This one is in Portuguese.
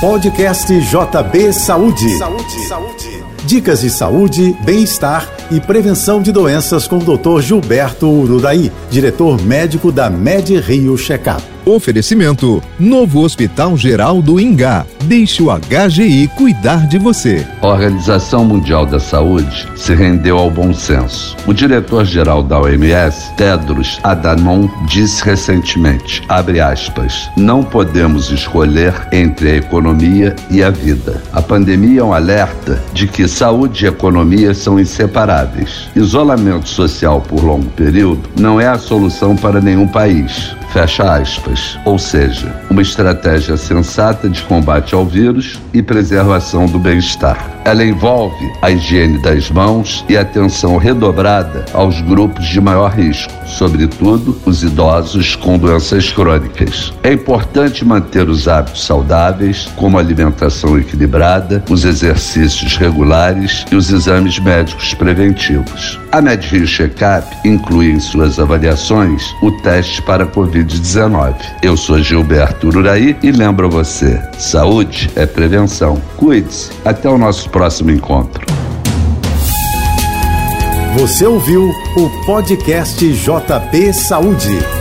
Podcast JB Saúde. Saúde. Saúde. Dicas de saúde, bem-estar e prevenção de doenças com o Dr. Gilberto Urudaí, diretor médico da Med Rio Checkup. Oferecimento: Novo Hospital Geral do Ingá. Deixe o HGI cuidar de você. A Organização Mundial da Saúde se rendeu ao bom senso. O diretor-geral da OMS, Tedros Adhanom, disse recentemente, abre aspas, não podemos escolher entre a economia e a vida. A pandemia é um alerta de que saúde e economia são inseparáveis. Isolamento social por longo período não é a solução para nenhum país. Fecha aspas. Ou seja, uma estratégia sensata de combate ao vírus e preservação do bem-estar. Ela envolve a higiene das mãos e atenção redobrada aos grupos de maior risco, sobretudo os idosos com doenças crônicas. É importante manter os hábitos saudáveis, como a alimentação equilibrada, os exercícios regulares e os exames médicos preventivos. A MedRio Checkup inclui em suas avaliações o teste para Covid-19. Eu sou Gilberto Uraí e lembro você: saúde é prevenção. Cuide-se. Até o nosso próximo encontro. Você ouviu o podcast JP Saúde.